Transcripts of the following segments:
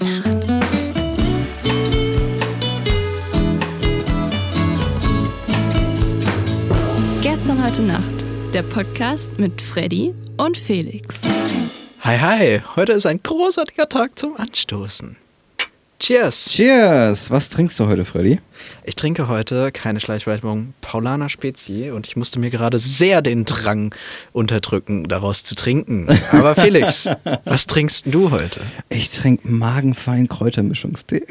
Nacht. Gestern heute Nacht. Der Podcast mit Freddy und Felix. Hi, hi. Heute ist ein großartiger Tag zum Anstoßen. Cheers. Cheers. Was trinkst du heute, Freddy? Ich trinke heute keine Schleichwerbung Paulaner Spezi und ich musste mir gerade sehr den Drang unterdrücken, daraus zu trinken. Aber Felix, was trinkst du heute? Ich trinke magenfein Kräutermischungstee.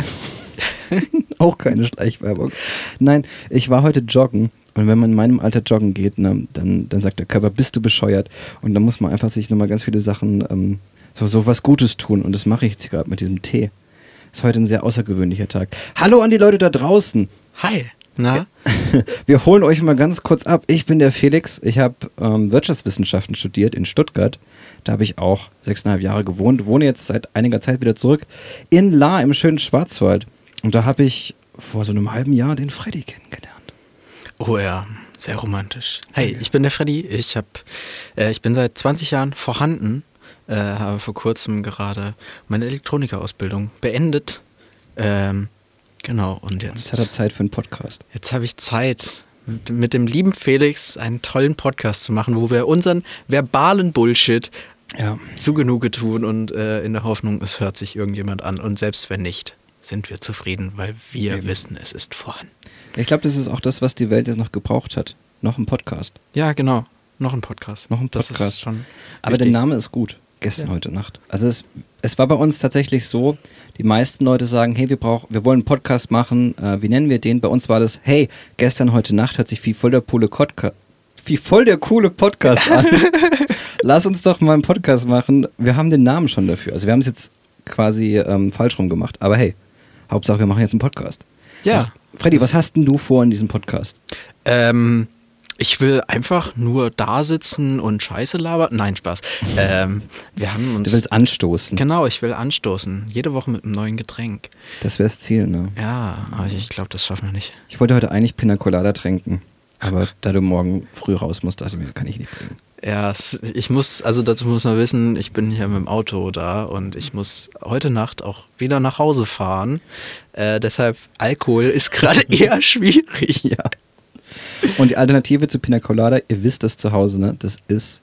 Auch keine Schleichwerbung. Nein, ich war heute joggen und wenn man in meinem Alter joggen geht, ne, dann, dann sagt der Körper, bist du bescheuert? Und dann muss man einfach sich nochmal ganz viele Sachen, ähm, so, so was Gutes tun. Und das mache ich jetzt gerade mit diesem Tee. Ist heute ein sehr außergewöhnlicher Tag. Hallo an die Leute da draußen. Hi. Na? Wir holen euch mal ganz kurz ab. Ich bin der Felix. Ich habe ähm, Wirtschaftswissenschaften studiert in Stuttgart. Da habe ich auch sechseinhalb Jahre gewohnt. Wohne jetzt seit einiger Zeit wieder zurück in La im schönen Schwarzwald. Und da habe ich vor so einem halben Jahr den Freddy kennengelernt. Oh ja, sehr romantisch. Hey, ich bin der Freddy. Ich, hab, äh, ich bin seit 20 Jahren vorhanden äh, habe vor kurzem gerade meine Elektronikerausbildung beendet. Ähm, genau, und jetzt. Jetzt hat er Zeit für einen Podcast. Jetzt habe ich Zeit, mit, mit, dem lieben Felix einen tollen Podcast zu machen, wo wir unseren verbalen Bullshit ja. zu Genüge tun und äh, in der Hoffnung, es hört sich irgendjemand an. Und selbst wenn nicht, sind wir zufrieden, weil wir Eben. wissen, es ist vorhanden. Ich glaube, das ist auch das, was die Welt jetzt noch gebraucht hat. Noch ein Podcast. Ja, genau. Noch ein Podcast. Noch ein Podcast. schon Aber der Name ist gut gestern ja. heute Nacht. Also es, es war bei uns tatsächlich so, die meisten Leute sagen, hey, wir brauchen, wir wollen einen Podcast machen, äh, wie nennen wir den? Bei uns war das, hey, gestern heute Nacht hört sich wie voll der coole Podcast, wie voll der coole Podcast an. Lass uns doch mal einen Podcast machen. Wir haben den Namen schon dafür. Also wir haben es jetzt quasi ähm, falsch rum gemacht. Aber hey, Hauptsache wir machen jetzt einen Podcast. Ja. Was, Freddy, was hast denn du vor in diesem Podcast? Ähm, ich will einfach nur da sitzen und Scheiße labern. Nein, Spaß. Ähm, wir haben uns. Du willst anstoßen. Genau, ich will anstoßen. Jede Woche mit einem neuen Getränk. Das wäre das Ziel, ne? Ja, aber ich glaube, das schaffen wir nicht. Ich wollte heute eigentlich Pina Colada trinken. Aber da du morgen früh raus musst, dachte ich mir, kann ich nicht bringen. Ja, ich muss, also dazu muss man wissen, ich bin hier mit dem Auto da und ich muss heute Nacht auch wieder nach Hause fahren. Äh, deshalb Alkohol ist gerade eher schwierig. Ja. Und die Alternative zu Pina Colada, ihr wisst das zu Hause, ne? Das ist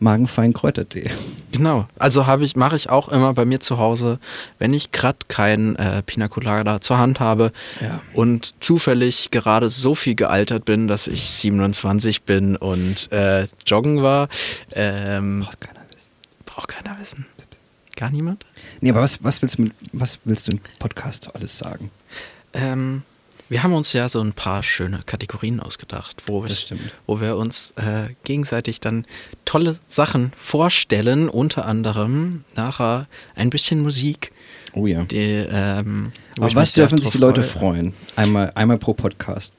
magenfein Kräutertee. Genau. Also habe ich, mache ich auch immer bei mir zu Hause, wenn ich gerade kein äh, Pina Colada zur Hand habe ja. und zufällig gerade so viel gealtert bin, dass ich 27 bin und äh, joggen war. Ähm, braucht keiner wissen. Braucht keiner wissen. Gar niemand? Nee, aber was, was willst du mit, was willst du im Podcast alles sagen? Ähm, wir haben uns ja so ein paar schöne Kategorien ausgedacht, wo, wir, wo wir uns äh, gegenseitig dann tolle Sachen vorstellen, unter anderem nachher ein bisschen Musik. Oh ja. Die, ähm, Auf was dürfen sich die Leute freuen? Einmal, einmal pro Podcast.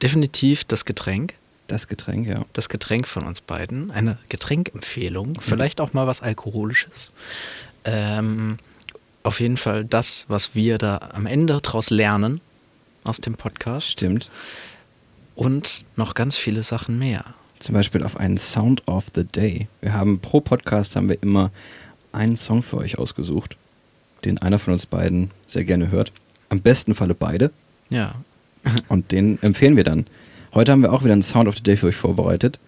Definitiv das Getränk. Das Getränk, ja. Das Getränk von uns beiden. Eine Getränkempfehlung. Mhm. Vielleicht auch mal was Alkoholisches. Ähm, auf jeden Fall das, was wir da am Ende daraus lernen aus dem Podcast. Stimmt. Und noch ganz viele Sachen mehr. Zum Beispiel auf einen Sound of the Day. Wir haben pro Podcast haben wir immer einen Song für euch ausgesucht, den einer von uns beiden sehr gerne hört. Am besten Falle beide. Ja. Und den empfehlen wir dann. Heute haben wir auch wieder einen Sound of the Day für euch vorbereitet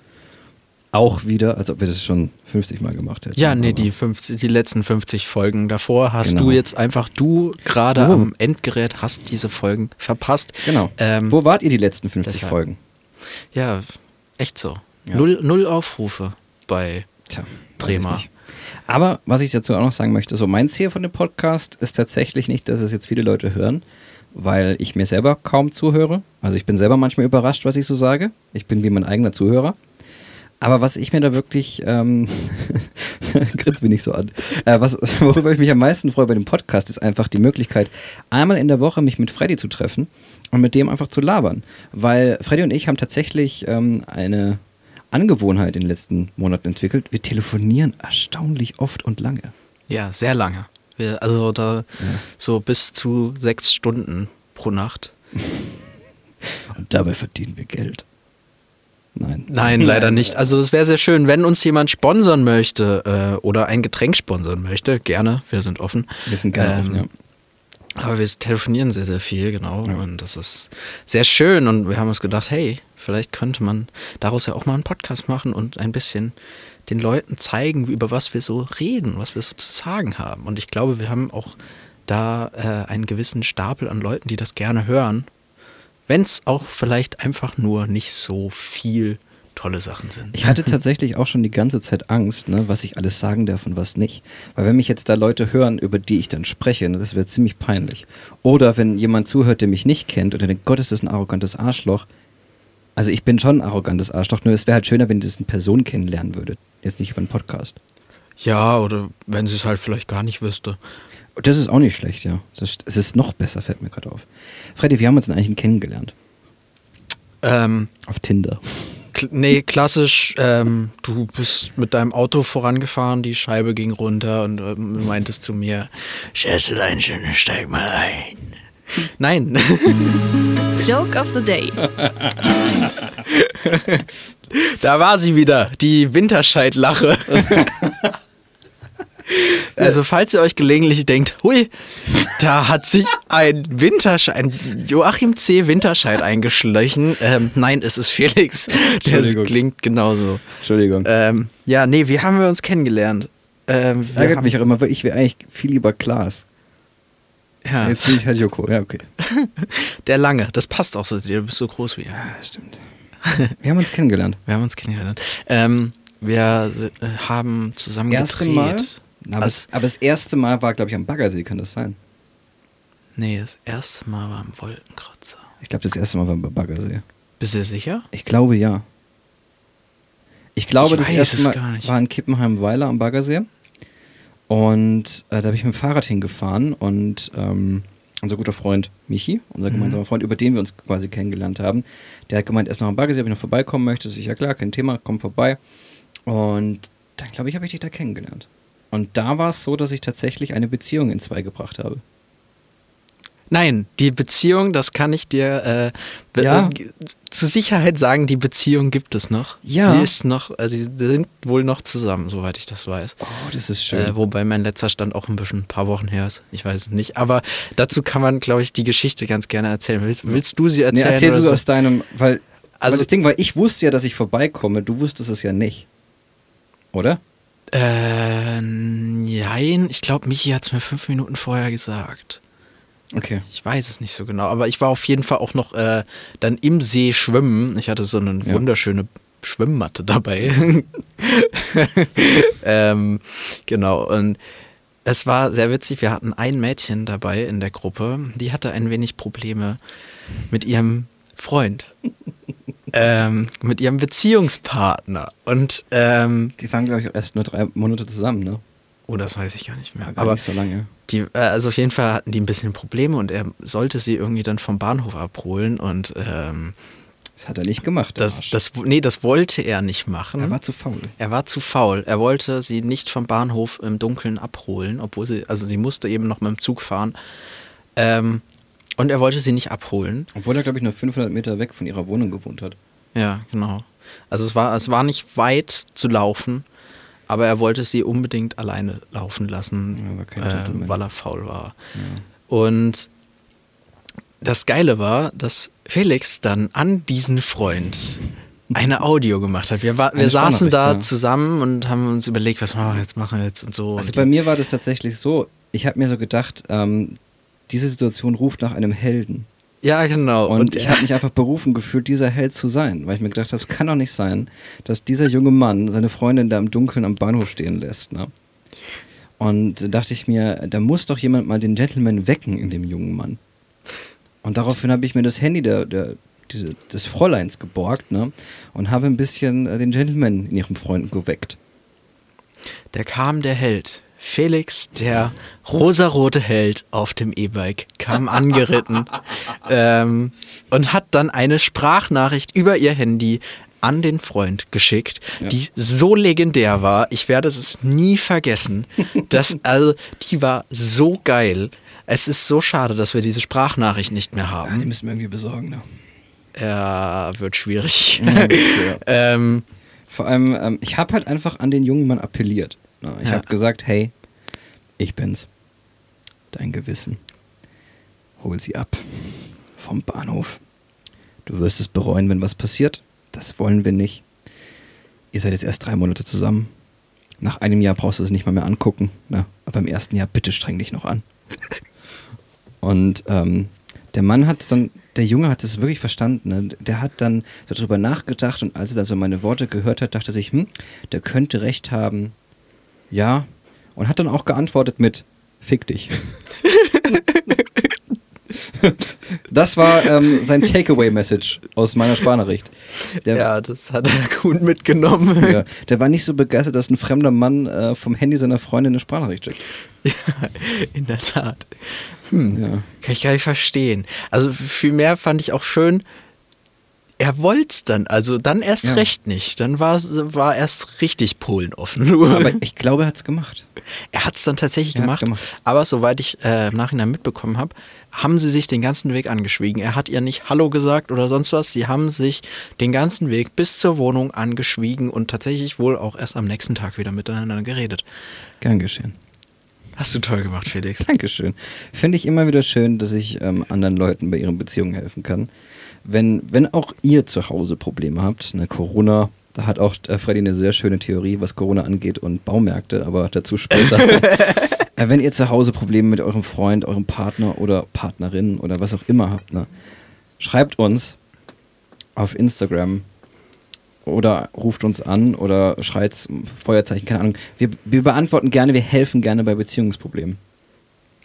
auch wieder, als ob wir das schon 50 Mal gemacht hätten. Ja, nee, die, 50, die letzten 50 Folgen davor hast genau. du jetzt einfach, du gerade oh. am Endgerät hast diese Folgen verpasst. Genau. Ähm, Wo wart ihr die letzten 50 deshalb. Folgen? Ja, echt so. Ja. Null, null Aufrufe bei Tja, Drema. Aber was ich dazu auch noch sagen möchte, so mein Ziel von dem Podcast ist tatsächlich nicht, dass es jetzt viele Leute hören, weil ich mir selber kaum zuhöre. Also ich bin selber manchmal überrascht, was ich so sage. Ich bin wie mein eigener Zuhörer. Aber was ich mir da wirklich, ähm, grinst mich nicht so an, äh, was, worüber ich mich am meisten freue bei dem Podcast, ist einfach die Möglichkeit, einmal in der Woche mich mit Freddy zu treffen und mit dem einfach zu labern. Weil Freddy und ich haben tatsächlich ähm, eine Angewohnheit in den letzten Monaten entwickelt. Wir telefonieren erstaunlich oft und lange. Ja, sehr lange. Wir, also da ja. so bis zu sechs Stunden pro Nacht. und dabei verdienen wir Geld. Nein. Nein, leider nicht. Also das wäre sehr schön, wenn uns jemand sponsern möchte äh, oder ein Getränk sponsern möchte, gerne, wir sind offen. Wir sind gerne Ähm, offen, ja. Aber wir telefonieren sehr, sehr viel, genau. Und das ist sehr schön. Und wir haben uns gedacht, hey, vielleicht könnte man daraus ja auch mal einen Podcast machen und ein bisschen den Leuten zeigen, über was wir so reden, was wir so zu sagen haben. Und ich glaube, wir haben auch da äh, einen gewissen Stapel an Leuten, die das gerne hören. Wenn es auch vielleicht einfach nur nicht so viel tolle Sachen sind. Ich hatte tatsächlich auch schon die ganze Zeit Angst, ne, was ich alles sagen darf und was nicht. Weil wenn mich jetzt da Leute hören, über die ich dann spreche, ne, das wäre ziemlich peinlich. Oder wenn jemand zuhört, der mich nicht kennt und der denkt, Gott, ist das ein arrogantes Arschloch. Also ich bin schon ein arrogantes Arschloch, nur es wäre halt schöner, wenn ihr das in Person kennenlernen würdet. Jetzt nicht über einen Podcast. Ja, oder wenn sie es halt vielleicht gar nicht wüsste. Das ist auch nicht schlecht, ja. Es ist noch besser, fällt mir gerade auf. Freddy, wir haben uns denn eigentlich kennengelernt. Ähm, Auf Tinder. Kl nee, klassisch, ähm, du bist mit deinem Auto vorangefahren, die Scheibe ging runter und ähm, meintest zu mir, Schätzelein, steig mal ein. Nein, Joke of the Day. da war sie wieder, die Winterscheidlache. Also falls ihr euch gelegentlich denkt, hui, da hat sich ein Winterscheid, ein Joachim C. Winterscheid eingeschlichen. Ähm, nein, es ist Felix. Das klingt genauso. Entschuldigung. Ähm, ja, nee, wie haben wir uns kennengelernt? Ähm, wir Ärgert mich auch immer, weil ich wäre eigentlich viel lieber Klaas. Ja, Jetzt bin ich halt Joko. Ja, okay. der Lange, das passt auch so, du bist so groß wie er. Ja, stimmt. Wir haben uns kennengelernt. Wir haben uns kennengelernt. Ähm, wir haben zusammen Das erste gedreht. Mal. Aber, Also- das, aber das erste Mal war, glaube ich, am Baggersee, kann das sein? Nee, das erste Mal war im Wolkenkratzer. Ich glaube, das erste Mal war am Baggersee. Bist du sicher? Ich glaube ja. Ich glaube, Ich das erste Mal war in Kippenheim-Weiler am Baggersee. Und äh, da habe ich mit dem Fahrrad hingefahren und ähm, unser guter Freund Michi, unser gemeinsamer Freund, über den wir uns quasi kennengelernt haben, der hat gemeint, er ist noch am Baggersee, ob ich noch vorbeikommen möchte. Ich, ja klar, kein Thema, komm vorbei. Und dann, glaube ich, habe ich dich da kennengelernt. Und da war es so, dass ich tatsächlich eine Beziehung in zwei gebracht habe. Nein, die Beziehung, das kann ich dir äh, Ja. äh, zur Sicherheit sagen, die Beziehung gibt es noch. Ja. Sie ist noch, also sie sind wohl noch zusammen, soweit ich das weiß. Oh, das ist schön. Äh, wobei mein letzter Stand auch ein bisschen ein paar Wochen her ist. Ich weiß es nicht. Aber dazu kann man, glaube ich, die Geschichte ganz gerne erzählen. Willst, willst du sie Nee, erzählen? erzähl oder du so? aus deinem, weil, also Also- das Ding war, ich wusste ja, dass ich vorbeikomme, du wusstest es ja nicht. Oder? Äh, nein, ich glaube, Michi hat es mir fünf Minuten vorher gesagt. Okay. Ich weiß es nicht so genau, aber ich war auf jeden Fall auch noch äh, dann im See schwimmen. Ich hatte so eine Ja. wunderschöne Schwimmmatte dabei. ähm, genau, und es war sehr witzig. Wir hatten ein Mädchen dabei in der Gruppe, die hatte ein wenig Probleme mit ihrem Freund. Ähm, mit ihrem Beziehungspartner. Und, ähm, Die fangen, glaube ich, erst nur drei Monate zusammen, ne? oh, das weiß ich gar nicht mehr. Gar aber nicht so lange. die, äh, also auf jeden Fall hatten die ein bisschen Probleme und er sollte sie irgendwie dann vom Bahnhof abholen und ähm, Das hat er nicht gemacht. das, das, nee, das wollte er nicht machen. er war zu faul. er war zu faul. Er wollte sie nicht vom Bahnhof im Dunkeln abholen, obwohl sie, also sie musste eben noch mit dem Zug fahren. Ähm, und er wollte sie nicht abholen. Obwohl er, glaube ich, nur 500 Meter weg von ihrer Wohnung gewohnt hat. Ja, genau. Also es war, es war nicht weit zu laufen, aber er wollte sie unbedingt alleine laufen lassen, Ja, äh, weil er faul war. Und das Geile war, dass Felix dann an diesen Freund eine Audio gemacht hat. Wir, war, wir saßen da ja. zusammen und haben uns überlegt, was machen wir jetzt, machen wir jetzt und so. Also und bei mir war das tatsächlich so, ich habe mir so gedacht, ähm, diese Situation ruft nach einem Helden. ja, genau. Und, ich habe mich einfach berufen gefühlt, dieser Held zu sein, weil ich mir gedacht habe, es kann doch nicht sein, dass dieser junge Mann seine Freundin da im Dunkeln am Bahnhof stehen lässt. Ne? Und da dachte ich mir, da muss doch jemand mal den Gentleman wecken in dem jungen Mann. Und daraufhin habe ich mir das Handy der, der, des Fräuleins geborgt ne? und habe ein bisschen äh, den Gentleman in ihrem Freund geweckt. Da kam der Held. Felix, der rosarote Held auf dem E-Bike, kam angeritten ähm, und hat dann eine Sprachnachricht über ihr Handy an den Freund geschickt, Ja. die so legendär war. Ich werde es nie vergessen. Das, also, die war so geil. Es ist so schade, dass wir diese Sprachnachricht nicht mehr Die haben. müssen wir irgendwie besorgen. Ne? Ja, wird schwierig. Mhm, ja. ähm, Vor allem, ähm, ich habe halt einfach an den jungen Mann appelliert. Ne? Ich Ja. habe gesagt, hey, ich bin's. Dein Gewissen. Hol sie ab. Vom Bahnhof. Du wirst es bereuen, wenn was passiert. Das wollen wir nicht. Ihr seid jetzt erst drei Monate zusammen. Nach einem Jahr brauchst du es nicht mal mehr angucken. Ne? Aber im ersten Jahr bitte streng dich noch an. Und ähm, der Mann hat dann, der Junge hat es wirklich verstanden. Ne? Der hat dann darüber nachgedacht und als er dann so meine Worte gehört hat, dachte er sich, hm, der könnte recht haben. Ja. Und hat dann auch geantwortet mit, fick dich. das war ähm, sein Takeaway-Message aus meiner Sparnachricht. Der, ja, das hat er gut mitgenommen. ja, der war nicht so begeistert, dass ein fremder Mann äh, vom Handy seiner Freundin eine Sprachnachricht schickt. Ja, in der Tat. Hm, Ja. Kann ich gar nicht verstehen. Also vielmehr fand ich auch schön, er wollte es dann, also dann erst Ja. recht nicht. Dann war, war erst richtig Polen offen. Aber ich glaube, er hat es gemacht. er hat es dann tatsächlich gemacht, gemacht. Aber soweit ich äh, im Nachhinein mitbekommen habe, haben sie sich den ganzen Weg angeschwiegen. Er hat ihr nicht Hallo gesagt oder sonst was. Sie haben sich den ganzen Weg bis zur Wohnung angeschwiegen und tatsächlich wohl auch erst am nächsten Tag wieder miteinander geredet. Gern geschehen. Hast du toll gemacht, Felix. Dankeschön. Finde ich immer wieder schön, dass ich ähm, anderen Leuten bei ihren Beziehungen helfen kann. Wenn, wenn auch ihr zu Hause Probleme habt, ne, Corona, da hat auch äh, Freddy eine sehr schöne Theorie, was Corona angeht und Baumärkte, aber dazu später. äh, wenn ihr zu Hause Probleme mit eurem Freund, eurem Partner oder Partnerin oder was auch immer habt, ne, schreibt uns auf Instagram oder ruft uns an oder schreit Feuerzeichen, keine Ahnung. Wir, wir beantworten gerne, wir helfen gerne bei Beziehungsproblemen.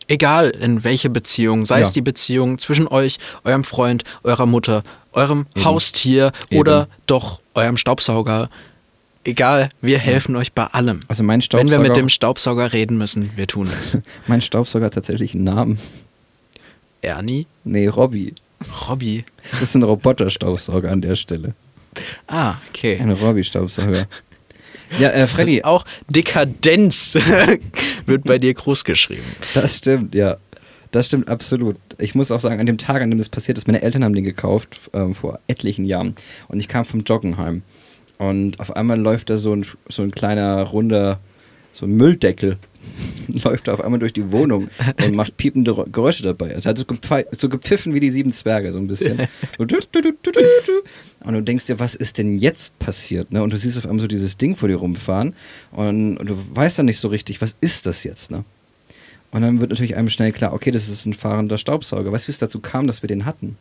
Egal in welche Beziehung, sei Ja. es die Beziehung zwischen euch, eurem Freund, eurer Mutter, eurem Eben. Haustier Eben. oder doch eurem Staubsauger. Egal, wir helfen euch bei allem. Also mein Wenn Staubsauger, wir mit dem Staubsauger reden müssen, wir tun es. mein Staubsauger hat tatsächlich einen Namen. Ernie? Nee, Robby. Robby? Das ist ein Roboterstaubsauger an der Stelle. Ah, okay. Ein Robby-Staubsauger. Ja, äh, Freddy, auch Dekadenz wird bei dir groß geschrieben. das stimmt, ja. Das stimmt absolut. Ich muss auch sagen, an dem Tag, an dem das passiert ist, meine Eltern haben den gekauft ähm, vor etlichen Jahren. Und ich kam vom Joggen heim. Und auf einmal läuft da so ein, so ein kleiner, runder, so ein Mülldeckel, läuft auf einmal durch die Wohnung und macht piepende Geräusche dabei. Es hat so, gepfei- so gepfiffen wie die sieben Zwerge, so ein bisschen. Und du denkst dir, was ist denn jetzt passiert? Ne? Und du siehst auf einmal so dieses Ding vor dir rumfahren und, und du weißt dann nicht so richtig, was ist das jetzt? Ne? Und dann wird natürlich einem schnell klar, okay, das ist ein fahrender Staubsauger. Weißt du, wie es dazu kam, dass wir den hatten?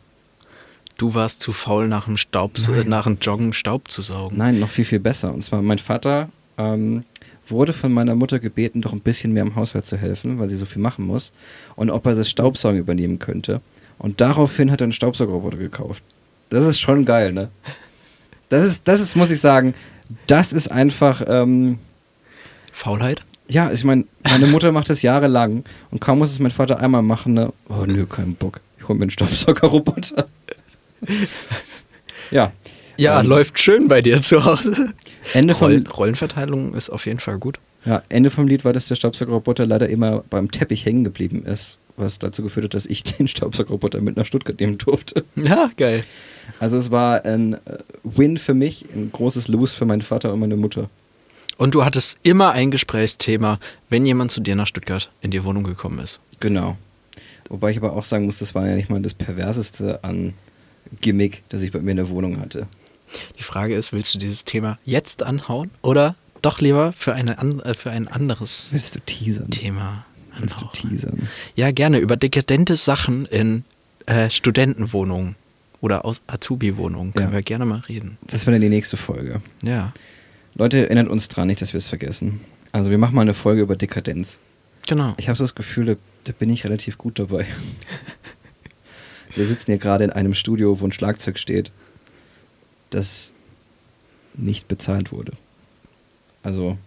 Du warst zu faul, nach dem, Staub, Nein. nach dem Joggen Staub zu saugen. Nein, noch viel, viel besser. Und zwar, mein Vater ähm, wurde von meiner Mutter gebeten, doch ein bisschen mehr im Haushalt zu helfen, weil sie so viel machen muss. Und ob er das Staubsaugen übernehmen könnte. Und daraufhin hat er einen Staubsaugerroboter gekauft. Das ist schon geil, ne? Das ist, das ist, muss ich sagen, das ist einfach, ähm, Faulheit? ja, ich meine, meine Mutter macht das jahrelang und kaum muss es mein Vater einmal machen, ne? Oh nö, kein Bock. Ich hol mir einen Staubsaugerroboter. ja. Ja, Ähm, läuft schön bei dir zu Hause. Ende vom, Roll Rollenverteilung ist auf jeden Fall gut. Ja, Ende vom Lied war, dass der Staubsaugerroboter leider immer beim Teppich hängen geblieben ist, was dazu geführt hat, dass ich den Staubsaugerroboter mit nach Stuttgart nehmen durfte. Ja, geil. Also es war ein äh, Win für mich, ein großes Lose für meinen Vater und meine Mutter. Und du hattest immer ein Gesprächsthema, wenn jemand zu dir nach Stuttgart in die Wohnung gekommen ist. Genau. Wobei ich aber auch sagen muss, das war ja nicht mal das perverseste an Gimmick, das ich bei mir in der Wohnung hatte. Die Frage ist, willst du dieses Thema jetzt anhauen oder doch lieber für, eine äh, für ein anderes Willst du teasern? Thema Willst du anhauen? teasern? Ja, gerne. Über dekadente Sachen in äh, Studentenwohnungen oder aus Azubi-Wohnungen können Ja. wir gerne mal reden. Das wäre dann die nächste Folge. Ja, Leute, erinnert uns dran, nicht, dass wir es vergessen. Also wir machen mal eine Folge über Dekadenz. genau. Ich habe so das Gefühl, da, da bin ich relativ gut dabei. Wir sitzen hier gerade in einem Studio, wo ein Schlagzeug steht, das nicht bezahlt wurde. Also,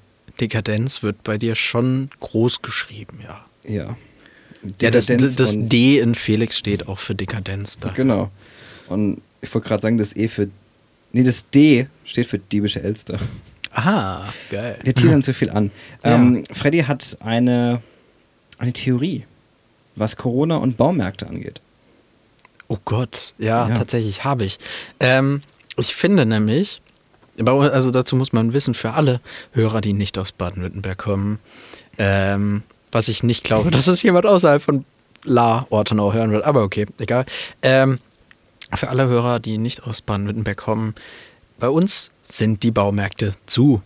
Dekadenz wird bei dir schon groß geschrieben, ja. ja. Ja, das, Dekadenz das D in Felix steht auch für Dekadenz. Da. Genau. Und ich wollte gerade sagen, das E für. Nee, das D steht für diebische Elster. Ah, geil. Wir teasern zu viel an. Ja. Ähm, Freddy hat eine, eine Theorie, was Corona und Baumärkte angeht. Oh Gott, ja, ja. tatsächlich habe ich. Ähm, ich finde nämlich, also dazu muss man wissen, für alle Hörer, die nicht aus Baden-Württemberg kommen, ähm, was ich nicht glaube, dass es jemand außerhalb von La Ortenau hören wird, aber okay, egal. Ähm, für alle Hörer, die nicht aus Baden-Württemberg kommen, bei uns sind die Baumärkte zu.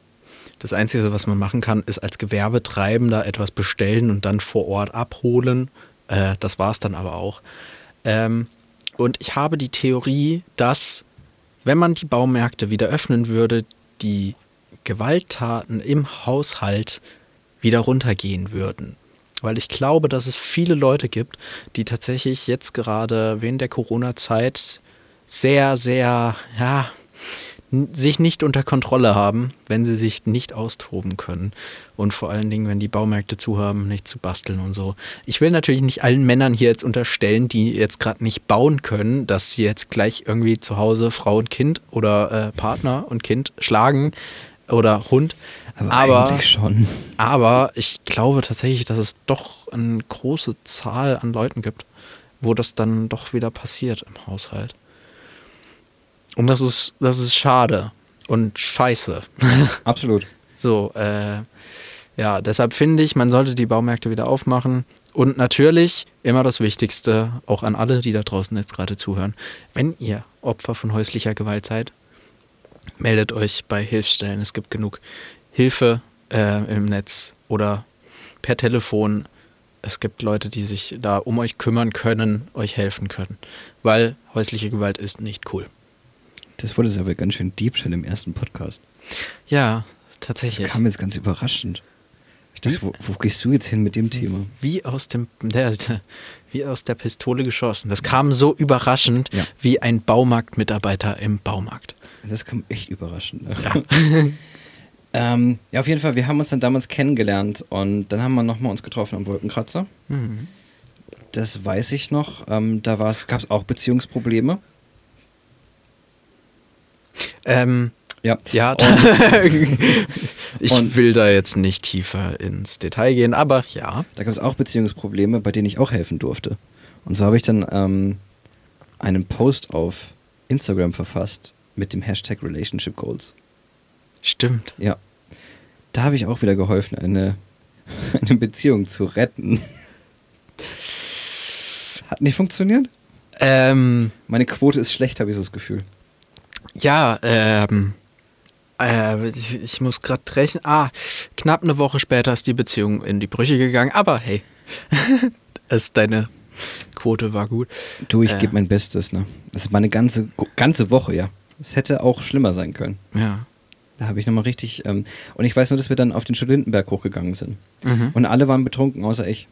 Das Einzige, was man machen kann, ist als Gewerbetreibender etwas bestellen und dann vor Ort abholen. Äh, das war es dann aber auch. Ähm, und ich habe die Theorie, dass, wenn man die Baumärkte wieder öffnen würde, die Gewalttaten im Haushalt wieder runtergehen würden. Weil ich glaube, dass es viele Leute gibt, die tatsächlich jetzt gerade während der Corona-Zeit sehr, sehr, ja, sich nicht unter Kontrolle haben, wenn sie sich nicht austoben können. Und vor allen Dingen, wenn die Baumärkte zu haben, nicht zu basteln und so. Ich will natürlich nicht allen Männern hier jetzt unterstellen, die jetzt gerade nicht bauen können, dass sie jetzt gleich irgendwie zu Hause Frau und Kind oder äh, Partner und Kind schlagen oder Hund. Aber, aber eigentlich schon. Aber ich glaube tatsächlich, dass es doch eine große Zahl an Leuten gibt, wo das dann doch wieder passiert im Haushalt. Und das ist, das ist schade und scheiße. Absolut. so, äh, ja, deshalb finde ich, man sollte die Baumärkte wieder aufmachen. Und natürlich immer das Wichtigste, auch an alle, die da draußen jetzt gerade zuhören, wenn ihr Opfer von häuslicher Gewalt seid, meldet euch bei Hilfsstellen. Es gibt genug Hilfe äh, im Netz oder per Telefon. Es gibt Leute, die sich da um euch kümmern können, euch helfen können. Weil häusliche Gewalt ist nicht cool. Das wurde aber ganz schön deep schon im ersten Podcast. Ja, tatsächlich. Das kam jetzt ganz überraschend. Ich dachte, wo, wo gehst du jetzt hin mit dem Thema? Wie aus dem, der, wie aus der Pistole geschossen. Das kam so überraschend ja. wie ein Baumarktmitarbeiter im Baumarkt. Das kam echt überraschend. Ne? Ja. ähm, ja, auf jeden Fall, wir haben uns dann damals kennengelernt und dann haben wir nochmal uns getroffen am Wolkenkratzer. Mhm. Das weiß ich noch. Ähm, da gab es auch Beziehungsprobleme. Ähm, ja. Ja, ich und will da jetzt nicht tiefer ins Detail gehen, aber ja. Da gab es auch Beziehungsprobleme, bei denen ich auch helfen durfte. Und so habe ich dann ähm, einen Post auf Instagram verfasst mit dem Hashtag Relationship Goals. Stimmt. Ja. Da habe ich auch wieder geholfen, eine, eine Beziehung zu retten. Hat nicht funktioniert? Ähm, Meine Quote ist schlecht, habe ich so das Gefühl. Ja, ähm, äh, ich, ich, muss gerade rechnen. Ah, knapp eine Woche später ist die Beziehung in die Brüche gegangen, aber hey, es, deine Quote war gut. Du, ich äh, gebe mein Bestes, ne? Das ist meine ganze, ganze Woche, ja. Es hätte auch schlimmer sein können. Ja. Da habe ich nochmal richtig. Ähm, und ich weiß nur, dass wir dann auf den Studentenberg hochgegangen sind. Mhm. Und alle waren betrunken, außer ich.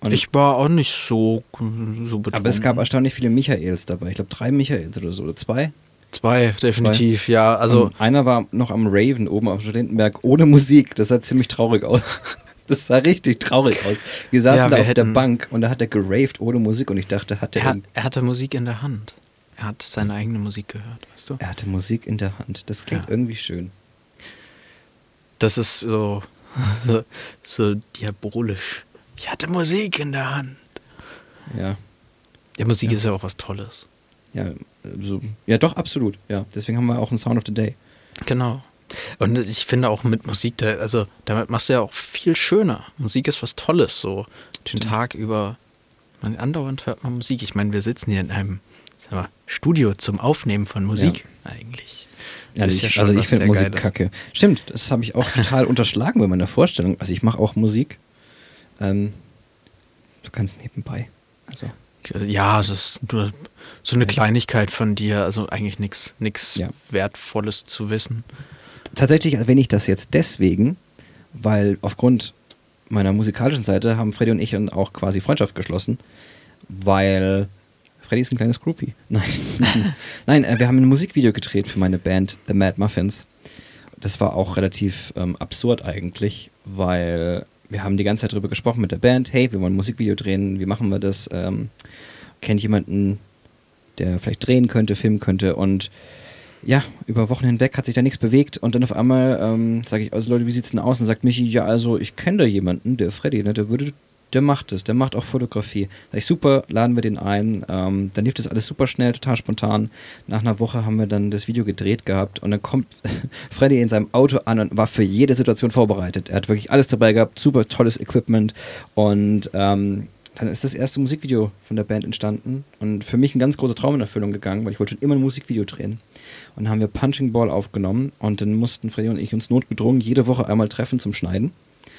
Und ich war auch nicht so, so betrunken. Aber es gab erstaunlich viele Michaels dabei. Ich glaube, drei Michaels oder so, oder zwei. Zwei, definitiv, Zwei. ja. Also und einer war noch am Raven oben auf Studentenberg ohne Musik. Das sah ziemlich traurig aus. Das sah richtig traurig aus. Wir saßen ja, wir da auf der Bank und da hat er geraved ohne Musik und ich dachte, hat er. Er, hatte Musik in der Hand. Er hat seine eigene Musik gehört, weißt du? Er hatte Musik in der Hand. Das klingt ja. irgendwie schön. Das ist so, so, so diabolisch. Ich hatte Musik in der Hand. Ja. Ja, Musik ja. ist ja auch was Tolles. Ja, so, ja, doch, absolut. Ja, deswegen haben wir auch einen Sound of the Day. Genau. Und ich finde auch mit Musik, da, also damit machst du ja auch viel schöner. Musik ist was Tolles, so den Tag über. Man, andauernd hört man Musik. Ich meine, wir sitzen hier in einem mal, Studio zum Aufnehmen von Musik ja. eigentlich. Ja, ich, ja also ich finde Musik Geiles. kacke. Stimmt, das habe ich auch total unterschlagen bei meiner Vorstellung. Also ich mache auch Musik. Ähm, du kannst nebenbei. Also. Ja, das ist nur so eine Kleinigkeit von dir, also eigentlich nichts ja. Wertvolles zu wissen. Tatsächlich erwähne ich das jetzt deswegen, weil aufgrund meiner musikalischen Seite haben Freddy und ich auch quasi Freundschaft geschlossen, weil Freddy ist ein kleines Groupie. Nein, nein, äh, wir haben ein Musikvideo gedreht für meine Band The Mad Muffins. Das war auch relativ ähm, absurd eigentlich, weil wir haben die ganze Zeit darüber gesprochen mit der Band, hey, wir wollen ein Musikvideo drehen, wie machen wir das? Ähm, kennt jemanden, der vielleicht drehen könnte, filmen könnte und ja, über Wochen hinweg hat sich da nichts bewegt und dann auf einmal ähm, sage ich, also Leute, wie sieht's denn aus? Und sagt Michi, ja, also ich kenne da jemanden, der Freddy, ne, der würde der macht es, der macht auch Fotografie. Sag ich, super, laden wir den ein. Ähm, dann lief das alles super schnell, total spontan. Nach einer Woche haben wir dann das Video gedreht gehabt und dann kommt Freddy in seinem Auto an und war für jede Situation vorbereitet. Er hat wirklich alles dabei gehabt, super tolles Equipment und ähm, dann ist das erste Musikvideo von der Band entstanden und für mich ein ganz großer Traum in Erfüllung gegangen, weil ich wollte schon immer ein Musikvideo drehen. Und dann haben wir Punching Ball aufgenommen und dann mussten Freddy und ich uns notgedrungen jede Woche einmal treffen zum Schneiden.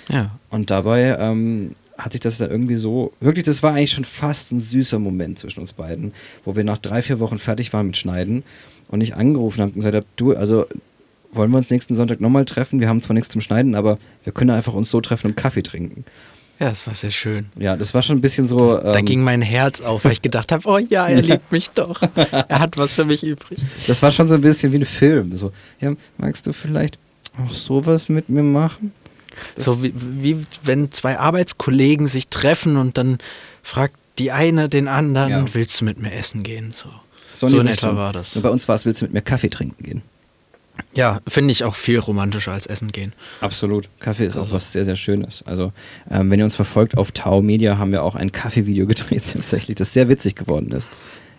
Ja. Und dabei ähm, hat sich das dann irgendwie so, wirklich, das war eigentlich schon fast ein süßer Moment zwischen uns beiden, wo wir nach drei, vier Wochen fertig waren mit Schneiden und ich angerufen habe und gesagt habe, du, also wollen wir uns nächsten Sonntag nochmal treffen? Wir haben zwar nichts zum Schneiden, aber wir können einfach uns so treffen und Kaffee trinken. Ja, das war sehr schön. Ja, das war schon ein bisschen so. Ähm, da ging mein Herz auf, weil ich gedacht habe, oh ja, er liebt mich doch. er hat was für mich übrig. Das war schon so ein bisschen wie ein Film. So, ja, magst du vielleicht auch sowas mit mir machen? Das so wie, wie, wenn zwei Arbeitskollegen sich treffen und dann fragt die eine den anderen, ja. willst du mit mir essen gehen? So, so, so in etwa war das. Und bei uns war es, willst du mit mir Kaffee trinken gehen? Ja, finde ich auch viel romantischer als Essen gehen. Absolut. Kaffee ist auch was sehr, sehr Schönes. Also, ähm, wenn ihr uns verfolgt auf Tau Media, haben wir auch ein Kaffeevideo gedreht tatsächlich, das sehr witzig geworden ist.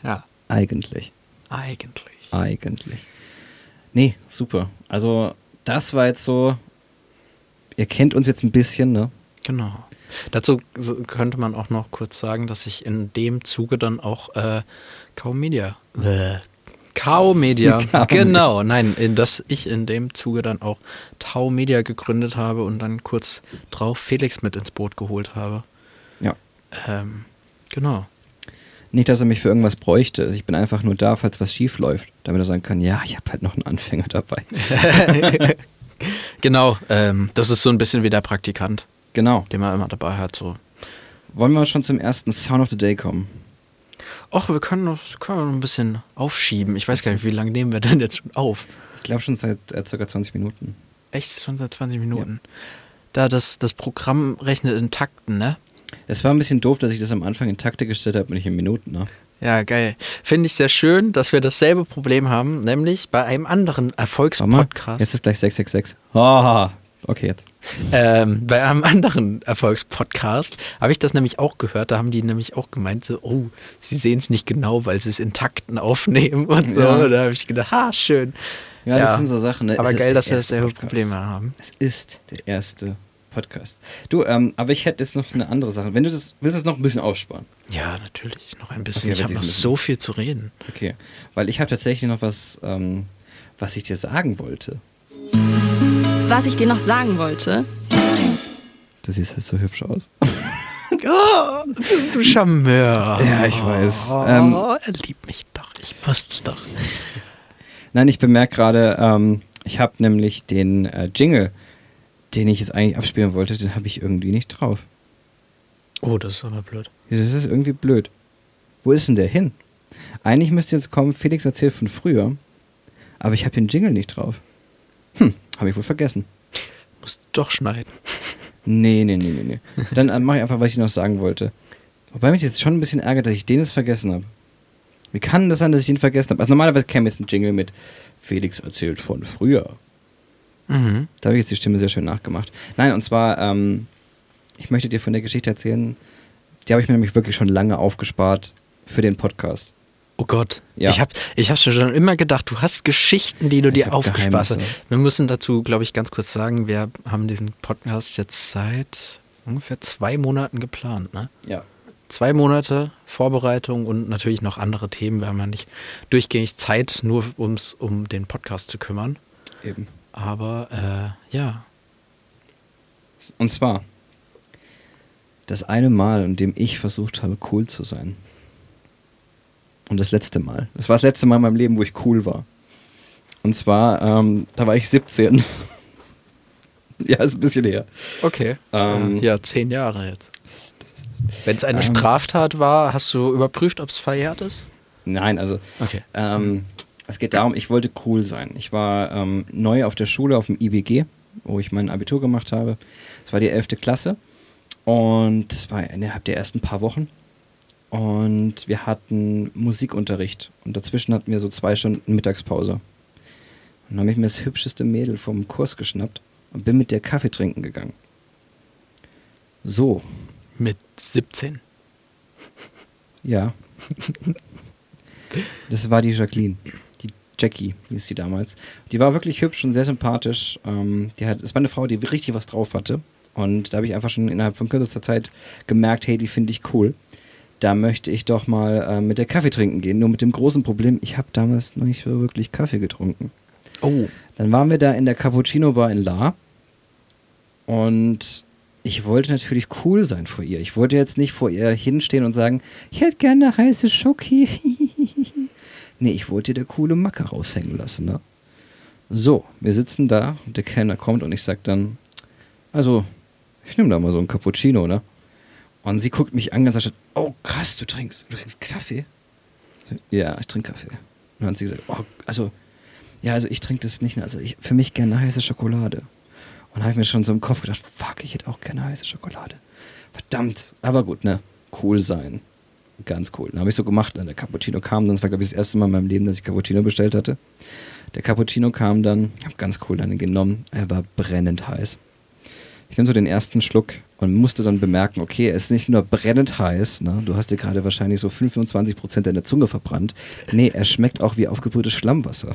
Ja. Eigentlich. Eigentlich. Eigentlich. Nee, super. Also, das war jetzt so. Ihr kennt uns jetzt ein bisschen, ne? Genau. Dazu könnte man auch noch kurz sagen, dass ich in dem Zuge dann auch äh, kaum Media, äh, Media. genau, nein, in, dass ich in dem Zuge dann auch Tau Media gegründet habe und dann kurz drauf Felix mit ins Boot geholt habe. Ja. Ähm, genau. Nicht, dass er mich für irgendwas bräuchte. Ich bin einfach nur da, falls was schief läuft, damit er sagen kann, ja, ich habe halt noch einen Anfänger dabei. genau, ähm, das ist so ein bisschen wie der Praktikant. Genau. Den man immer dabei hat. So. Wollen wir schon zum ersten Sound of the Day kommen? ach, wir können noch, können noch ein bisschen aufschieben. Ich weiß gar nicht, wie lange nehmen wir denn jetzt schon auf? Ich glaube schon seit äh, circa 20 Minuten. Echt? Schon seit 20 Minuten? Ja. Da das, das Programm rechnet in Takten, ne? Es war ein bisschen doof, dass ich das am Anfang in Takte gestellt habe und nicht in Minuten, ne? Ja, geil. Finde ich sehr schön, dass wir dasselbe Problem haben, nämlich bei einem anderen Erfolgspodcast. Jetzt ist gleich 666. Oh, Okay, jetzt. Ähm, bei einem anderen Erfolgspodcast habe ich das nämlich auch gehört. Da haben die nämlich auch gemeint, so, oh, sie sehen es nicht genau, weil sie es in Takten aufnehmen und so. Ja. Da habe ich gedacht, ha, schön. Ja, das sind so Sachen. Ne? Aber geil, dass wir dasselbe Problem haben. Es ist der erste Podcast. Du, ähm, aber ich hätte jetzt noch eine andere Sache. Wenn du das willst, du es noch ein bisschen aufsparen. Ja, natürlich, noch ein bisschen. Okay, ich habe noch so viel zu reden. Okay, weil ich habe tatsächlich noch was, ähm, was ich dir sagen wollte. Was ich dir noch sagen wollte. Du siehst halt so hübsch aus. oh, du Charmeur. Ja, ich weiß. Oh, ähm, er liebt mich doch. Ich wusste's doch. Nein, ich bemerke gerade, ähm, ich habe nämlich den äh, Jingle, den ich jetzt eigentlich abspielen wollte, den habe ich irgendwie nicht drauf. Oh, das ist aber blöd. Das ist irgendwie blöd. Wo ist denn der hin? Eigentlich müsste jetzt kommen, Felix erzählt von früher, aber ich habe den Jingle nicht drauf. Hm, habe ich wohl vergessen. Musst du doch schneiden. Nee, nee, nee, nee, nee. Dann äh, mache ich einfach, was ich noch sagen wollte. Wobei mich jetzt schon ein bisschen ärgert, dass ich den jetzt vergessen habe. Wie kann das sein, dass ich den vergessen habe? Also normalerweise käme jetzt ein Jingle mit Felix erzählt von früher. Mhm. Da habe ich jetzt die Stimme sehr schön nachgemacht. Nein, und zwar, ähm, ich möchte dir von der Geschichte erzählen, die habe ich mir nämlich wirklich schon lange aufgespart für den Podcast. Oh Gott. Ja. Ich habe ich hab schon immer gedacht, du hast Geschichten, die du ich dir aufgespart hast. Wir müssen dazu, glaube ich, ganz kurz sagen, wir haben diesen Podcast jetzt seit ungefähr zwei Monaten geplant, ne? Ja. Zwei Monate Vorbereitung und natürlich noch andere Themen. Wir haben ja nicht durchgängig Zeit, nur ums, um den Podcast zu kümmern. Eben. Aber äh, ja. Und zwar das eine Mal, in dem ich versucht habe, cool zu sein. Und das letzte Mal. Das war das letzte Mal in meinem Leben, wo ich cool war. Und zwar, ähm, da war ich 17. ja, ist ein bisschen her. Okay. Ähm, ja, zehn Jahre jetzt. Wenn es eine ähm, Straftat war, hast du überprüft, ob es verjährt ist? Nein, also okay. Ähm, es geht darum, ich wollte cool sein. Ich war ähm, neu auf der Schule, auf dem IBG, wo ich mein Abitur gemacht habe. Es war die 11. Klasse. Und das war innerhalb der ersten paar Wochen und wir hatten Musikunterricht und dazwischen hatten wir so zwei Stunden Mittagspause. Und dann habe ich mir das hübscheste Mädel vom Kurs geschnappt und bin mit der Kaffee trinken gegangen. So. Mit 17. Ja. Das war die Jacqueline. Jackie hieß sie damals. Die war wirklich hübsch und sehr sympathisch. Ähm, die hat, das war eine Frau, die richtig was drauf hatte. Und da habe ich einfach schon innerhalb von kürzester Zeit gemerkt, hey, die finde ich cool. Da möchte ich doch mal äh, mit der Kaffee trinken gehen. Nur mit dem großen Problem, ich habe damals noch nicht so wirklich Kaffee getrunken. Oh. Dann waren wir da in der Cappuccino Bar in La. Und ich wollte natürlich cool sein vor ihr. Ich wollte jetzt nicht vor ihr hinstehen und sagen, ich hätte gerne heiße Schoki. nee, ich wollte ihr der coole Macke raushängen lassen. Ne? So, wir sitzen da der Kellner kommt und ich sag dann, also, ich nehme da mal so einen Cappuccino, ne? Und sie guckt mich an und sagt, oh krass, du trinkst, du trinkst Kaffee? Ja, ich trinke Kaffee. Und dann hat sie gesagt, oh, also, ja, also ich trinke das nicht, also ich, für mich gerne heiße Schokolade. Und habe ich mir schon so im Kopf gedacht, fuck, ich hätte auch gerne heiße Schokolade. Verdammt. Aber gut, ne? Cool sein. Ganz cool. Dann habe ich so gemacht. Dann der Cappuccino kam, dann war, glaube ich, das erste Mal in meinem Leben, dass ich Cappuccino bestellt hatte. Der Cappuccino kam dann, habe ganz cool dann genommen. Er war brennend heiß. Ich nehme so den ersten Schluck und musste dann bemerken, okay, er ist nicht nur brennend heiß, ne? du hast dir gerade wahrscheinlich so 25 Prozent deiner Zunge verbrannt. Nee, er schmeckt auch wie aufgebrühtes Schlammwasser.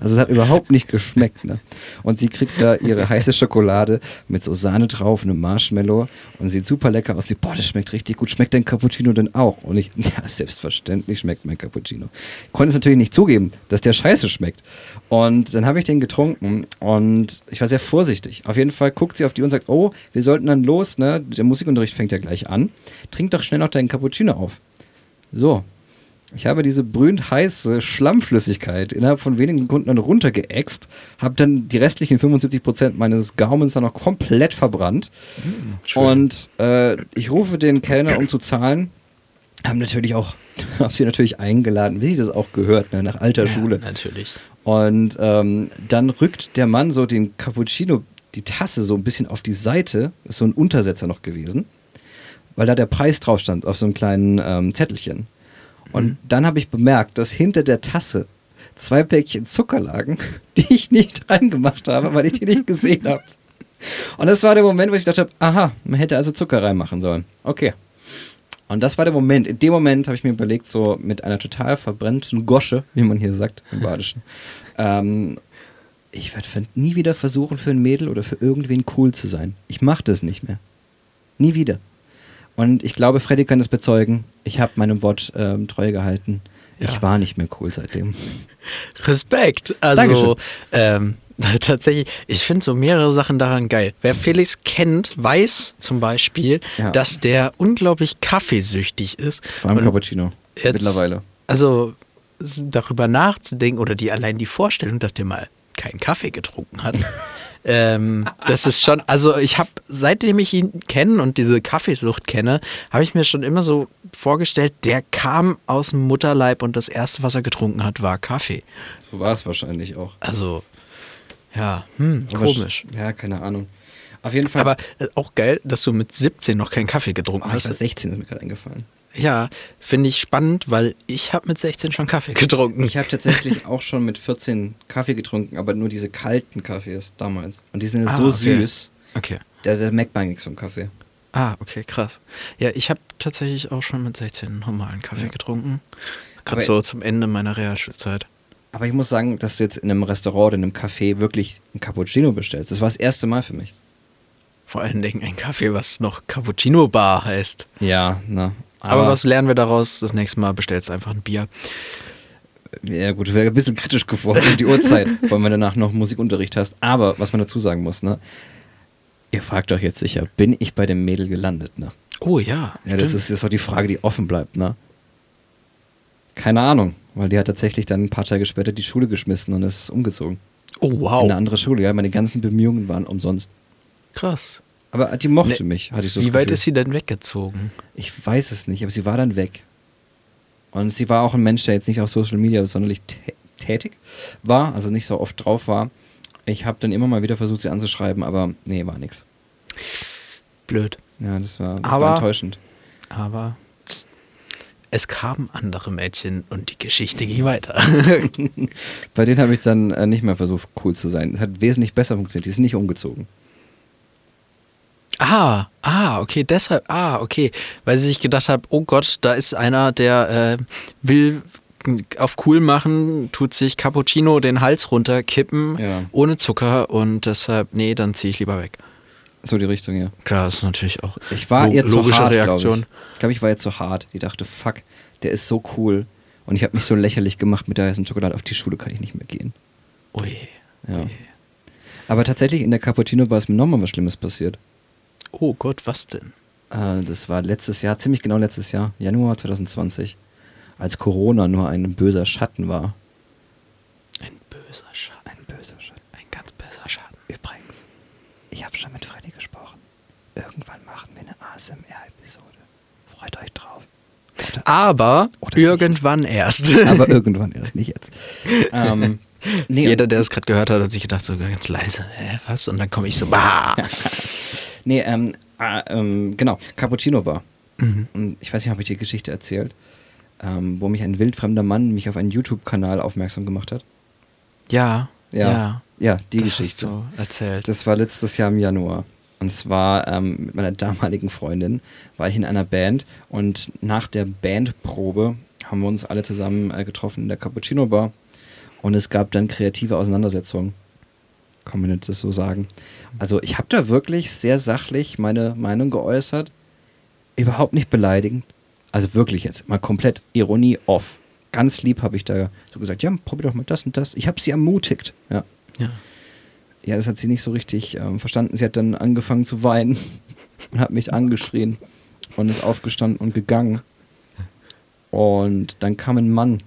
Also es hat überhaupt nicht geschmeckt. Ne? Und sie kriegt da ihre heiße Schokolade mit so Sahne drauf, einem Marshmallow und sieht super lecker aus. Sie, boah, das schmeckt richtig gut. Schmeckt dein Cappuccino denn auch? Und ich, ja, selbstverständlich schmeckt mein Cappuccino. Ich konnte es natürlich nicht zugeben, dass der scheiße schmeckt. Und dann habe ich den getrunken und ich war sehr vorsichtig. Auf jeden Fall guckt sie auf die Uhr und sagt, oh, wir sollten dann los, ne? Der Musikunterricht fängt ja gleich an. Trink doch schnell noch deinen Cappuccino auf. So, ich habe diese brühend heiße Schlammflüssigkeit innerhalb von wenigen Sekunden dann runtergeäxt, habe dann die restlichen 75% meines Gaumens dann noch komplett verbrannt. Mhm, und äh, ich rufe den Kellner, um zu zahlen. Haben natürlich auch, habe sie natürlich eingeladen, wie sie das auch gehört, ne, nach alter ja, Schule. Natürlich. Und ähm, dann rückt der Mann so den Cappuccino, die Tasse so ein bisschen auf die Seite, ist so ein Untersetzer noch gewesen, weil da der Preis drauf stand, auf so einem kleinen ähm, Zettelchen. Und dann habe ich bemerkt, dass hinter der Tasse zwei Päckchen Zucker lagen, die ich nicht reingemacht habe, weil ich die nicht gesehen habe. Und das war der Moment, wo ich dachte, aha, man hätte also Zucker reinmachen sollen. Okay. Und das war der Moment. In dem Moment habe ich mir überlegt, so mit einer total verbrennten Gosche, wie man hier sagt im Badischen, ähm, ich werde nie wieder versuchen, für ein Mädel oder für irgendwen cool zu sein. Ich mache das nicht mehr. Nie wieder. Und ich glaube, Freddy kann das bezeugen. Ich habe meinem Wort ähm, treu gehalten. Ja. Ich war nicht mehr cool seitdem. Respekt. Also ähm, tatsächlich, ich finde so mehrere Sachen daran geil. Wer Felix kennt, weiß zum Beispiel, ja. dass der unglaublich kaffeesüchtig ist. Vor allem Und Cappuccino. Jetzt, mittlerweile. Also darüber nachzudenken oder die allein die Vorstellung, dass der mal keinen Kaffee getrunken hat. Ähm, das ist schon, also ich habe, seitdem ich ihn kenne und diese Kaffeesucht kenne, habe ich mir schon immer so vorgestellt, der kam aus dem Mutterleib und das erste, was er getrunken hat, war Kaffee. So war es wahrscheinlich auch. Also, ja, hm, komisch. Ja, keine Ahnung. Auf jeden Fall. Aber äh, auch geil, dass du mit 17 noch keinen Kaffee getrunken oh, hast. Ich war 16, ist mir gerade eingefallen. Ja, finde ich spannend, weil ich habe mit 16 schon Kaffee getrunken. Ich habe tatsächlich auch schon mit 14 Kaffee getrunken, aber nur diese kalten Kaffees damals. Und die sind ah, so okay. süß. Okay. Da, da merkt man nichts vom Kaffee. Ah, okay, krass. Ja, ich habe tatsächlich auch schon mit 16 normalen Kaffee ja. getrunken. Gerade so zum Ende meiner Realschulzeit. Aber ich muss sagen, dass du jetzt in einem Restaurant oder in einem Café wirklich ein Cappuccino bestellst. Das war das erste Mal für mich. Vor allen Dingen ein Kaffee, was noch Cappuccino Bar heißt. Ja, na. Aber, Aber was lernen wir daraus? Das nächste Mal bestellst du einfach ein Bier. Ja, gut, wäre ein bisschen kritisch geworden um die Uhrzeit, weil man danach noch Musikunterricht hast. Aber was man dazu sagen muss, ne? Ihr fragt euch jetzt sicher, bin ich bei dem Mädel gelandet, ne? Oh ja. Ja, das ist jetzt auch die Frage, die offen bleibt, ne? Keine Ahnung, weil die hat tatsächlich dann ein paar Tage später die Schule geschmissen und ist umgezogen. Oh wow. In eine andere Schule, ja. Meine ganzen Bemühungen waren umsonst. Krass. Aber die mochte ne, mich, hatte ich so Wie weit ist sie denn weggezogen? Ich weiß es nicht, aber sie war dann weg. Und sie war auch ein Mensch, der jetzt nicht auf Social Media sonderlich tätig war, also nicht so oft drauf war. Ich habe dann immer mal wieder versucht, sie anzuschreiben, aber nee, war nix. Blöd. Ja, das war, das aber, war enttäuschend. Aber es kamen andere Mädchen und die Geschichte ging weiter. Bei denen habe ich dann äh, nicht mehr versucht, cool zu sein. Es hat wesentlich besser funktioniert. Die sind nicht umgezogen. Ah, ah, okay, deshalb, ah, okay. Weil sie sich gedacht hat, oh Gott, da ist einer, der äh, will auf cool machen, tut sich Cappuccino den Hals runterkippen, Ja. ohne Zucker und deshalb, nee, dann ziehe ich lieber weg. So die Richtung, ja. Klar, das ist natürlich auch Ich war lo- ihr zu logische hart, Reaktion. Glaub ich ich glaube, ich war ihr zu hart. Die dachte, fuck, der ist so cool. Und ich habe mich so lächerlich gemacht mit der heißen Schokolade. Auf die Schule kann ich nicht mehr gehen. Ui. Ja. Aber tatsächlich in der Cappuccino Bar ist mir nochmal was Schlimmes passiert. Oh Gott, was denn? Äh, das war letztes Jahr, ziemlich genau letztes Jahr, Januar 2020, als Corona nur ein böser Schatten war. Ein böser Schatten. Ein böser Schatten. Ein ganz böser Schatten. Übrigens, ich habe schon mit Freddy gesprochen. Irgendwann machen wir eine ASMR-Episode. Freut euch drauf. Oder, Aber Oder nicht. irgendwann erst. aber irgendwann erst, nicht jetzt. Ähm, nee, Jeder, der es gerade gehört hat, hat sich gedacht, so ganz leise, hä, was? Und dann komme ich so, bah. Nee, ähm, ah, ähm, genau, Cappuccino Bar. Mhm. Und ich weiß nicht, habe ich die Geschichte erzählt, ähm, wo mich ein wildfremder Mann mich auf einen YouTube-Kanal aufmerksam gemacht hat. Ja, Ja. ja. Ja, die das Geschichte. hast du erzählt. Das war letztes Jahr im Januar. Und zwar ähm, mit meiner damaligen Freundin war ich in einer Band und nach der Bandprobe haben wir uns alle zusammen äh, getroffen in der Cappuccino Bar und es gab dann kreative Auseinandersetzungen. Kann man jetzt das so sagen. Also ich habe da wirklich sehr sachlich meine Meinung geäußert. Überhaupt nicht beleidigend. Also wirklich jetzt mal komplett Ironie off. Ganz lieb habe ich da so gesagt, ja, probier doch mal das und das. Ich habe sie ermutigt. Ja. ja. Ja, das hat sie nicht so richtig ähm, verstanden. Sie hat dann angefangen zu weinen und hat mich angeschrien und ist aufgestanden und gegangen. Und dann kam ein Mann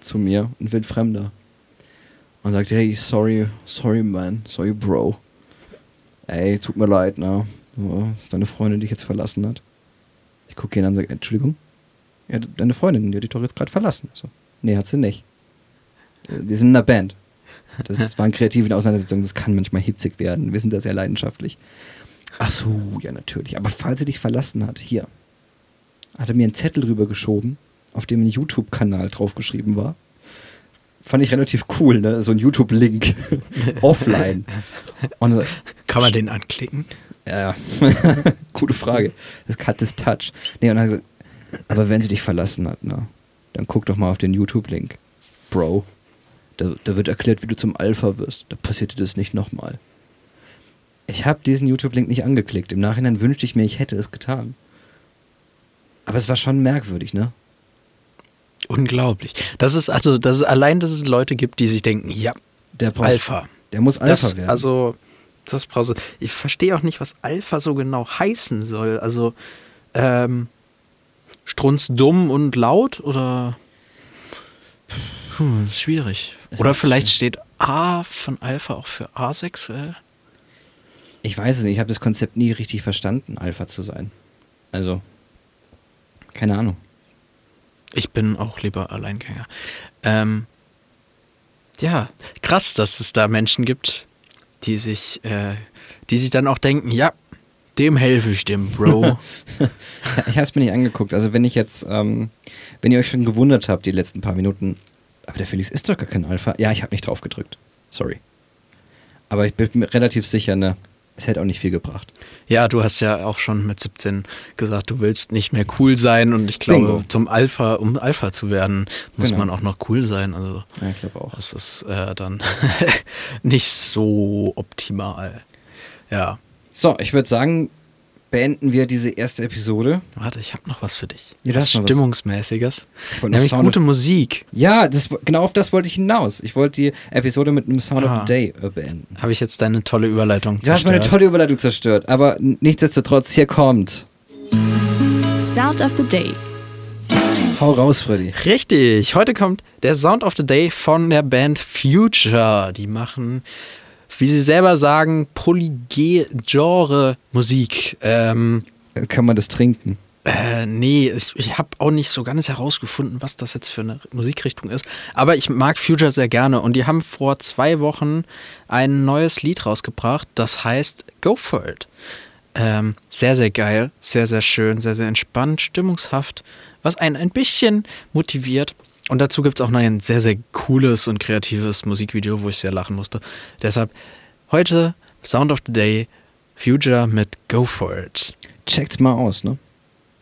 zu mir, ein wildfremder, und sagte, hey, sorry, sorry, man, sorry, Bro. Ey, tut mir leid, ne? Das ist deine Freundin, die dich jetzt verlassen hat. Ich gucke ihn an und sage, Entschuldigung? Ja, deine Freundin, die hat dich doch jetzt gerade verlassen. So, nee, hat sie nicht. Äh, Wir sind in einer Band. Das waren kreative Auseinandersetzungen, das kann manchmal hitzig werden. Wir sind da sehr leidenschaftlich. Ach so, ja, natürlich. Aber falls sie dich verlassen hat, hier, hat er mir einen Zettel rübergeschoben, auf dem ein YouTube-Kanal draufgeschrieben war. Fand ich relativ cool, ne? So ein YouTube-Link. Offline. Und Kann man den anklicken? ja, ja. Gute Frage. Das hat das Touch. Nee, und dann hat er gesagt, aber wenn sie dich verlassen hat, ne, dann guck doch mal auf den YouTube-Link. Bro. Da, da wird erklärt, wie du zum Alpha wirst. Da passiert dir das nicht nochmal. Ich habe diesen YouTube-Link nicht angeklickt. Im Nachhinein wünschte ich mir, ich hätte es getan. Aber es war schon merkwürdig, ne? Unglaublich. Das ist also, das ist allein, dass es Leute gibt, die sich denken, ja, Der braucht- Alpha. Der muss Alpha das, werden. Also, das brauchst du. Ich verstehe auch nicht, was Alpha so genau heißen soll. Also, ähm, strunzdumm und laut oder. Hm, ist schwierig. Ist oder vielleicht schön. steht A von Alpha auch für asexuell. ich weiß es nicht. Ich habe das Konzept nie richtig verstanden, Alpha zu sein. Also, keine Ahnung. Ich bin auch lieber Alleingänger. Ähm, ja, krass, dass es da Menschen gibt, die sich, äh, die sich dann auch denken, ja, dem helfe ich dem, Bro. Ja, ich habe es mir nicht angeguckt. Also wenn ich jetzt, ähm, wenn ihr euch schon gewundert habt, die letzten paar Minuten, aber der Felix ist doch gar kein Alpha. Ja, ich habe nicht drauf gedrückt. Sorry. Aber ich bin mir relativ sicher, ne, es hätte auch nicht viel gebracht. ja, du hast ja auch schon mit 17 gesagt, du willst nicht mehr cool sein und ich glaube, Bingo. zum Alpha, um Alpha zu werden, muss Genau. man auch noch cool sein. Also Ja, ich glaube auch. das ist äh, dann nicht so optimal. Ja. So, ich würde sagen, beenden wir diese erste Episode. Warte, ich habe noch was für dich. Ja, was was. Stimmungsmäßiges. Noch Nämlich Sound- gute Musik. Ja, das, genau auf das wollte ich hinaus. Ich wollte die Episode mit einem Sound of Ah. the Day äh, beenden. Habe ich jetzt deine tolle Überleitung Du hast meine tolle Überleitung zerstört, aber nichtsdestotrotz, hier kommt. Sound of the Day. Hau raus, Freddy. Richtig, heute kommt der Sound of the Day von der Band Future. Die machen, wie sie selber sagen, Polygenre-Musik. Ähm, Kann man das trinken? äh, nee, ich, ich habe auch nicht so ganz herausgefunden, was das jetzt für eine Musikrichtung ist. Aber ich mag Future sehr gerne und die haben vor zwei Wochen ein neues Lied rausgebracht, das heißt Go For It. Ähm, sehr, sehr geil, sehr, sehr schön, sehr, sehr entspannt, stimmungshaft, was einen ein bisschen motiviert. Und dazu gibt es auch noch ein sehr, sehr cooles und kreatives Musikvideo, wo ich sehr lachen musste. Deshalb heute Sound of the Day, Future mit go for it. Checkt's mal aus, ne?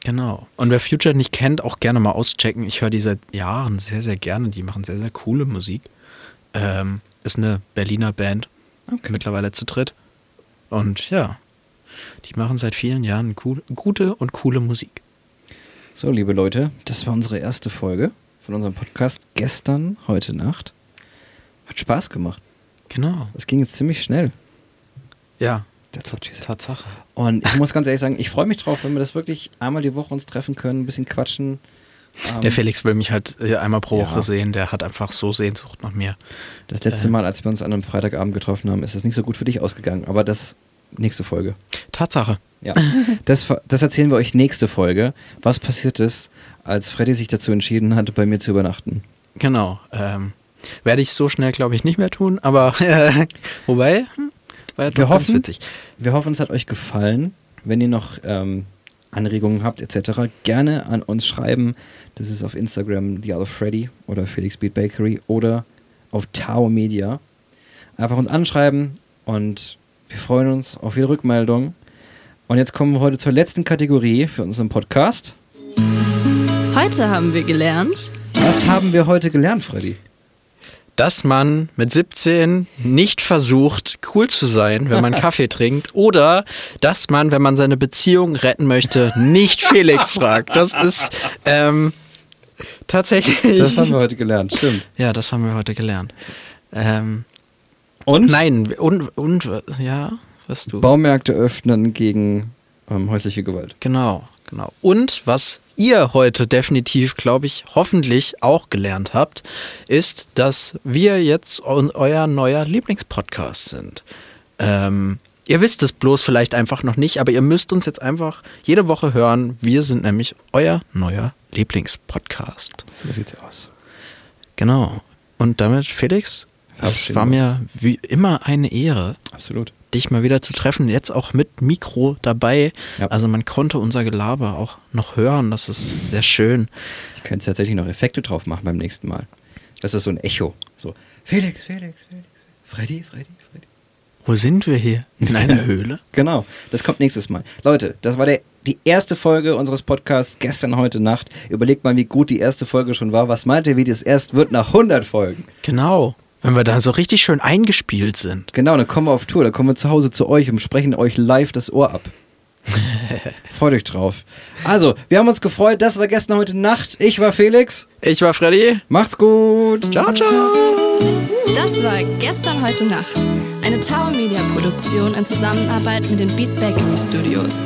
Genau. Und wer Future nicht kennt, auch gerne mal auschecken. Ich höre die seit Jahren sehr, sehr gerne. Die machen sehr, sehr coole Musik. Ähm, ist eine Berliner Band. Okay. Mittlerweile zu dritt. Und ja, die machen seit vielen Jahren cool, gute und coole Musik. So, liebe Leute, das war unsere erste Folge von unserem Podcast gestern, heute Nacht. Hat Spaß gemacht. Genau. Es ging jetzt ziemlich schnell. Ja, said. Tatsache. Und ich muss ganz ehrlich sagen, ich freue mich drauf, wenn wir das wirklich einmal die Woche uns treffen können, ein bisschen quatschen. Ähm, Der Felix will mich halt äh, einmal pro Ja. Woche sehen. Der hat einfach so Sehnsucht nach mir. das letzte äh, Mal, als wir uns an einem Freitagabend getroffen haben, ist es nicht so gut für dich ausgegangen. Aber das nächste Folge. Tatsache. Ja. Das, das erzählen wir euch nächste Folge. Was passiert ist, als Freddy sich dazu entschieden hat, bei mir zu übernachten. Genau. Ähm, werde ich so schnell, glaube ich, nicht mehr tun. Aber äh, wobei, hm, war ja Wir hoffen- witzig. Wir hoffen, es hat euch gefallen. Wenn ihr noch ähm, Anregungen habt etc., gerne an uns schreiben. Das ist auf Instagram The Other Freddy oder Felix Beat Bakery oder auf Tao Media. Einfach uns anschreiben und wir freuen uns auf jede Rückmeldung. Und jetzt kommen wir heute zur letzten Kategorie für unseren Podcast. Heute haben wir gelernt, Was haben wir heute gelernt, Freddy? dass man mit 17 nicht versucht, cool zu sein, wenn man Kaffee trinkt. Oder dass man, wenn man seine Beziehung retten möchte, nicht Felix fragt. Das ist ähm, tatsächlich. Das haben wir heute gelernt, stimmt. ja, das haben wir heute gelernt. Ähm, Und? nein, und, und ja, was du. Baumärkte öffnen gegen ähm, häusliche Gewalt. Genau, genau. Und was ihr heute definitiv, glaube ich, hoffentlich auch gelernt habt, ist, dass wir jetzt eu- euer neuer Lieblingspodcast sind. Ähm, ihr wisst es bloß vielleicht einfach noch nicht, aber ihr müsst uns jetzt einfach jede Woche hören. Wir sind nämlich euer neuer Lieblingspodcast. So sieht's aus. Genau. Und damit, Felix, es war mir wie immer eine Ehre, Absolut. dich mal wieder zu treffen. Jetzt auch mit Mikro dabei. Ja. Also man konnte unser Gelaber auch noch hören. Das ist sehr schön. Ich könnte tatsächlich noch Effekte drauf machen beim nächsten Mal. Das ist so ein Echo. So, Felix, Felix, Felix, Freddy, Freddy, Freddy. Wo sind wir hier? In einer Höhle? Genau, das kommt nächstes Mal. Leute, das war der, die erste Folge unseres Podcasts gestern, heute Nacht. Überlegt mal, wie gut die erste Folge schon war. Was meint ihr, wie das erst wird nach 100 Folgen? Genau. Wenn wir da so richtig schön eingespielt sind. Genau, dann kommen wir auf Tour, dann kommen wir zu Hause zu euch und sprechen euch live das Ohr ab. Freut euch drauf. Also, wir haben uns gefreut. Das war gestern, heute Nacht. Ich war Felix. Ich war Freddy. Macht's gut. Ciao, ciao. das war gestern, heute Nacht. Eine Tower Media Produktion in Zusammenarbeit mit den Beat Bakery Studios.